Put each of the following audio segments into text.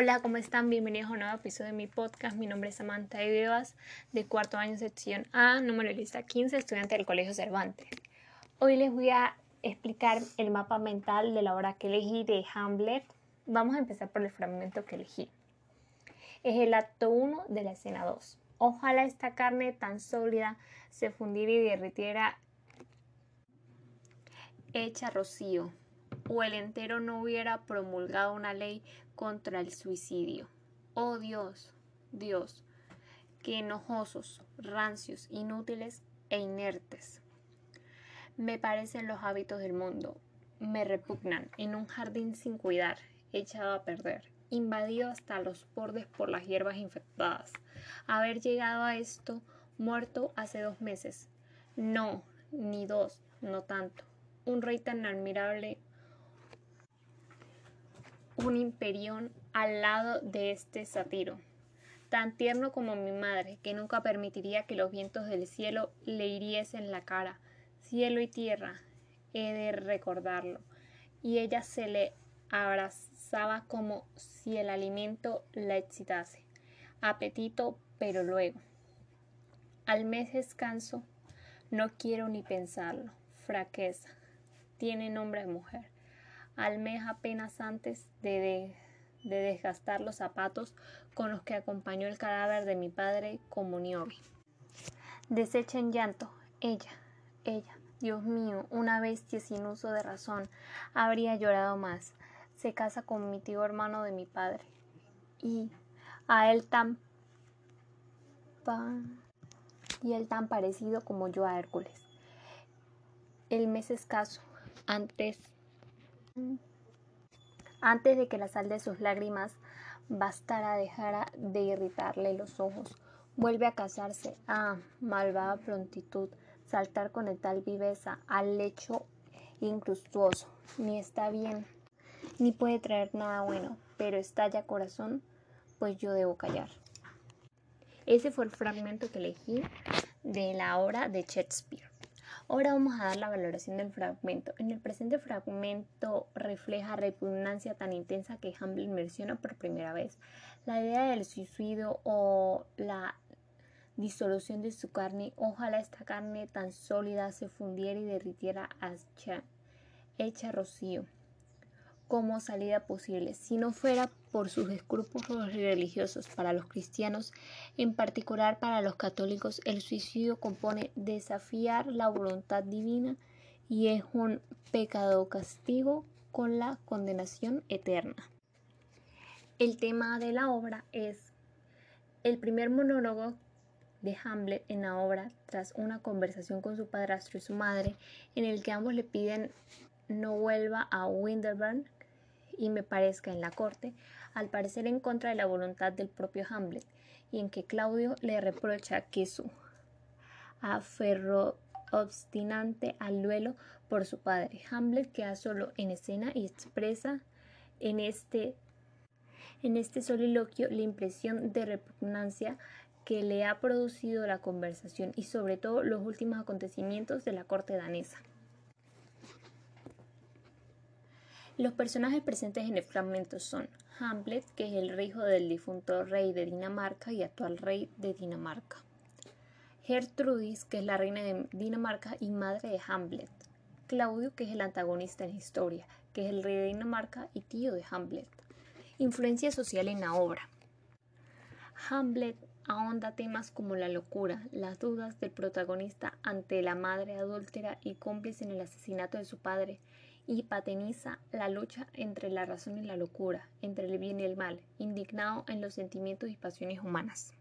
Hola, ¿cómo están? Bienvenidos a un nuevo episodio de mi podcast. Mi nombre es Samantha Vivas, de cuarto año sección A, número de lista 15, estudiante del Colegio Cervantes. Hoy les voy a explicar el mapa mental de la obra que elegí de Hamlet. Vamos a empezar por el fragmento que elegí. Es el acto 1 de la escena 2. Ojalá esta carne tan sólida se fundiera y derritiera hecha rocío, o el entero no hubiera promulgado una ley contra el suicidio. Oh Dios, Dios, que enojosos, rancios, inútiles e inertes. Me parecen los hábitos del mundo, me repugnan en un jardín sin cuidar, echado a perder, invadido hasta los bordes por las hierbas infectadas. Haber llegado a esto muerto hace dos meses. No, ni dos, no tanto. Un rey tan admirable, un imperión al lado de este satiro, tan tierno como mi madre, que nunca permitiría que los vientos del cielo le hiriesen la cara. Cielo y tierra, he de recordarlo. Y ella se le abrazaba como si el alimento la excitase. Apetito, pero luego. Al mes descanso, no quiero ni pensarlo. Fraqueza. Tiene nombre de mujer al mes apenas antes de, desgastar los zapatos con los que acompañó el cadáver de mi padre como Desecha en llanto, ella, ella, Dios mío, una bestia sin uso de razón, habría llorado más. Se casa con mi tío hermano de mi padre. Y a él tan y él tan parecido como yo a Hércules. El mes escaso, antes antes de que la sal de sus lágrimas bastara dejara de irritarle los ojos. Vuelve a casarse. Ah, malvada prontitud, saltar con tal viveza al lecho incrustuoso. Ni está bien, ni puede traer nada bueno, pero estalla corazón, pues yo debo callar. Ese fue el fragmento que elegí de la obra de Shakespeare. Ahora vamos a dar la valoración del fragmento. En el presente fragmento refleja repugnancia tan intensa que Hamlet menciona por primera vez. La idea del suicidio o la disolución de su carne, ojalá esta carne tan sólida se fundiera y derritiera hecha, hecha rocío como salida posible, si no fuera por sus escrúpulos religiosos. Para los cristianos, en particular para los católicos, el suicidio compone desafiar la voluntad divina y es un pecado castigo con la condenación eterna. El tema de la obra es el primer monólogo de Hamlet en la obra tras una conversación con su padrastro y su madre en el que ambos le piden no vuelva a Winterburn y me parezca en la corte, al parecer en contra de la voluntad del propio Hamlet, y en que Claudio le reprocha que su aferro obstinante al duelo por su padre. Hamlet queda solo en escena y expresa en este, en este soliloquio la impresión de repugnancia que le ha producido la conversación y sobre todo los últimos acontecimientos de la corte danesa. Los personajes presentes en el fragmento son Hamlet, que es el hijo del difunto rey de Dinamarca y actual rey de Dinamarca. Gertrudis, que es la reina de Dinamarca y madre de Hamlet. Claudio, que es el antagonista en la historia, que es el rey de Dinamarca y tío de Hamlet. Influencia social en la obra. Hamlet ahonda temas como la locura, las dudas del protagonista ante la madre adúltera y cómplice en el asesinato de su padre, y pateniza la lucha entre la razón y la locura, entre el bien y el mal, indignado en los sentimientos y pasiones humanas.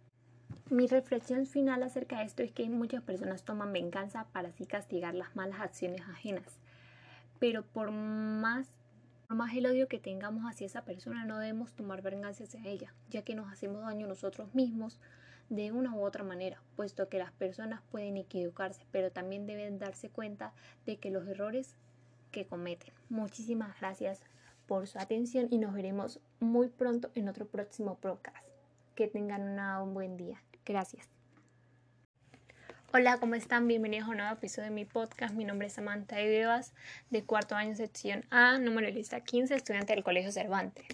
Mi reflexión final acerca de esto es que muchas personas toman venganza para así castigar las malas acciones ajenas. Pero por más, por más el odio que tengamos hacia esa persona, no debemos tomar venganza hacia ella, ya que nos hacemos daño nosotros mismos de una u otra manera, puesto que las personas pueden equivocarse, pero también deben darse cuenta de que los errores que cometen. Muchísimas gracias por su atención y nos veremos muy pronto en otro próximo podcast. Que tengan un buen día. Gracias. Hola, ¿cómo están? Bienvenidos a un nuevo episodio de mi podcast. Mi nombre es Samantha Vivas, de cuarto año sección A, número de lista 15, estudiante del Colegio Cervantes.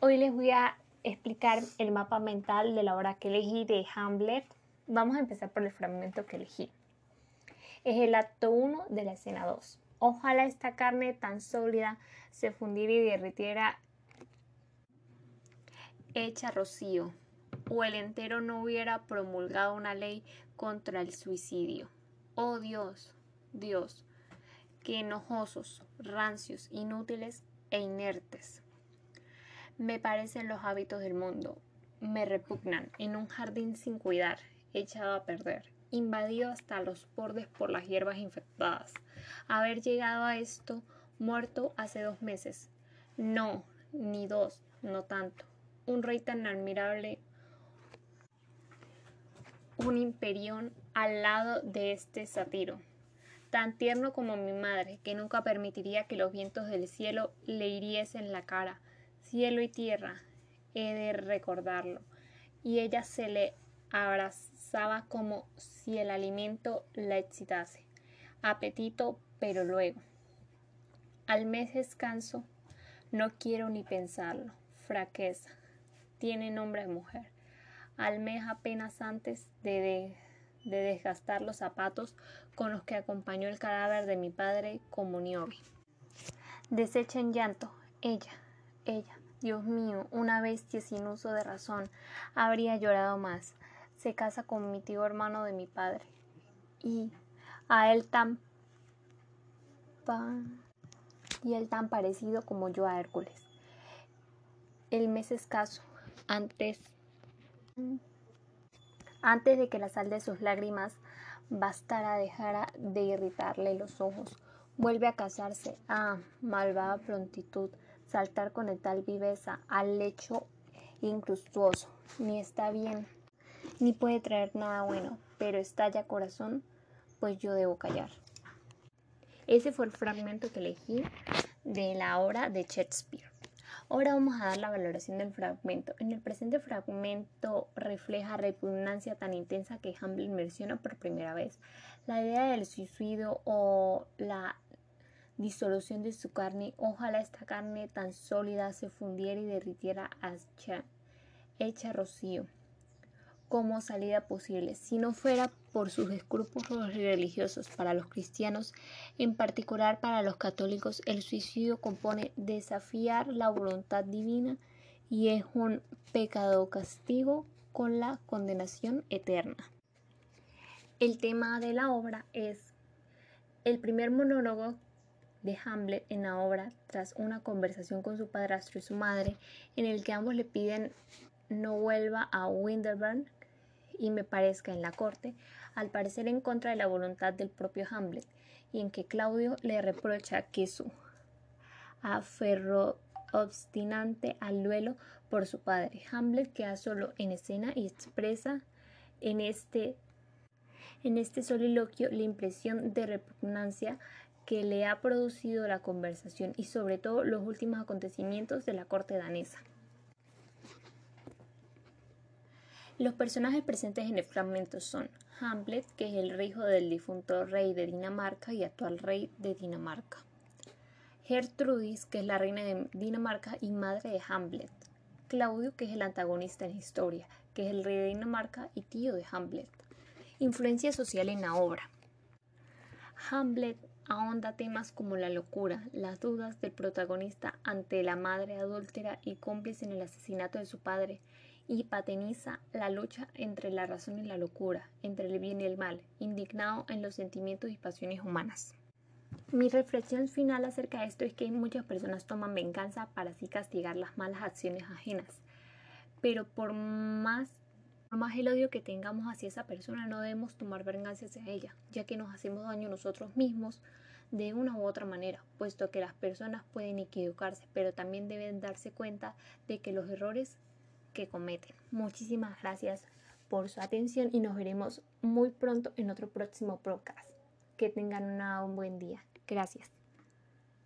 Hoy les voy a explicar el mapa mental de la obra que elegí de Hamlet, vamos a empezar por el fragmento que elegí. Es el acto 1 de la escena 2. Ojalá esta carne tan sólida se fundiera y derritiera hecha rocío, o el entero no hubiera promulgado una ley contra el suicidio. Oh Dios, Dios, que enojosos, rancios, inútiles e inertes. Me parecen los hábitos del mundo, me repugnan en un jardín sin cuidar, echado a perder, invadido hasta los bordes por las hierbas infectadas. Haber llegado a esto muerto hace dos meses. No, ni dos, no tanto. Un rey tan admirable, un imperión al lado de este satiro, tan tierno como mi madre, que nunca permitiría que los vientos del cielo le hiriesen la cara. Cielo y tierra, he de recordarlo. Y ella se le abrazaba como si el alimento la excitase. Apetito, pero luego. Al mes descanso, no quiero ni pensarlo. Fraqueza. Tiene nombre de mujer al mes apenas antes de, desgastar los zapatos con los que acompañó el cadáver de mi padre como Niobe. Desecha en llanto, ella, ella, Dios mío, una bestia sin uso de razón, habría llorado más. Se casa con mi tío hermano de mi padre. Y a él tan y él tan parecido como yo a Hércules. El mes escaso, antes antes de que la sal de sus lágrimas bastara dejara de irritarle los ojos. Vuelve a casarse. Ah, malvada prontitud, saltar con el tal viveza al lecho incrustuoso. Ni está bien, ni puede traer nada bueno, pero estalla corazón, pues yo debo callar. Ese fue el fragmento que elegí de la obra de Shakespeare. Ahora vamos a dar la valoración del fragmento. En el presente fragmento refleja repugnancia tan intensa que Hamlet menciona por primera vez. La idea del suicidio o la disolución de su carne, ojalá esta carne tan sólida se fundiera y derritiera hecha, hecha rocío como salida posible, si no fuera por sus escrúpulos religiosos. Para los cristianos, en particular para los católicos, el suicidio compone desafiar la voluntad divina y es un pecado castigo con la condenación eterna. El tema de la obra es el primer monólogo de Hamlet en la obra tras una conversación con su padrastro y su madre en el que ambos le piden no vuelva a Winterburn y me parezca en la corte, al parecer en contra de la voluntad del propio Hamlet, y en que Claudio le reprocha que su aferro obstinante al duelo por su padre. Hamlet queda solo en escena y expresa en este, en este soliloquio la impresión de repugnancia que le ha producido la conversación y sobre todo los últimos acontecimientos de la corte danesa. Los personajes presentes en el fragmento son Hamlet, que es el hijo del difunto rey de Dinamarca y actual rey de Dinamarca. Gertrudis, que es la reina de Dinamarca y madre de Hamlet. Claudio, que es el antagonista en la historia, que es el rey de Dinamarca y tío de Hamlet. Influencia social en la obra. Hamlet ahonda temas como la locura, las dudas del protagonista ante la madre adúltera y cómplice en el asesinato de su padre, y pateniza la lucha entre la razón y la locura, entre el bien y el mal, indignado en los sentimientos y pasiones humanas. Mi reflexión final acerca de esto es que muchas personas toman venganza para así castigar las malas acciones ajenas. Pero por más, el odio que tengamos hacia esa persona, no debemos tomar venganza hacia ella, ya que nos hacemos daño nosotros mismos de una u otra manera, puesto que las personas pueden equivocarse, pero también deben darse cuenta de que los errores que cometen. Muchísimas gracias por su atención y nos veremos muy pronto en otro próximo podcast. Que tengan un buen día. Gracias.